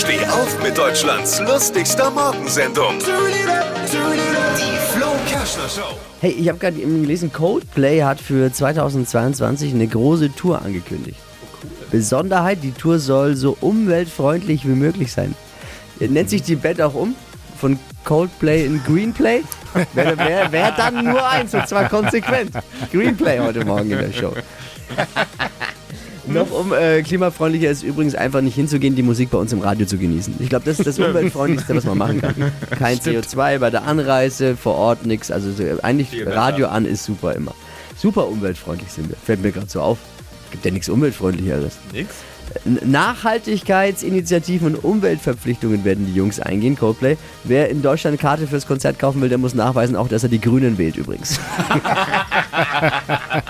Steh auf mit Deutschlands lustigster Morgensendung. Die Flo Kerschner Show. Hey, ich habe gerade eben gelesen, Coldplay hat für 2022 eine große Tour angekündigt. Besonderheit, die Tour soll so umweltfreundlich wie möglich sein. Nennt sich die Band auch um? Von Coldplay in Greenplay? Wäre wär, wär dann nur eins und zwar konsequent. Greenplay heute Morgen in der Show. Noch um äh, klimafreundlicher ist übrigens einfach nicht hinzugehen, die Musik bei uns im Radio zu genießen. Ich glaube, das ist das umweltfreundlichste, was man machen kann. Kein CO2 bei der Anreise, vor Ort nichts. Also so, eigentlich Viel besser. Radio an ist super immer. Super umweltfreundlich sind wir. Fällt mir gerade so auf. Gibt ja nichts umweltfreundlicheres. Nix? Nachhaltigkeitsinitiativen und Umweltverpflichtungen werden die Jungs eingehen, Coldplay. Wer in Deutschland eine Karte fürs Konzert kaufen will, der muss nachweisen auch, dass er die Grünen wählt übrigens.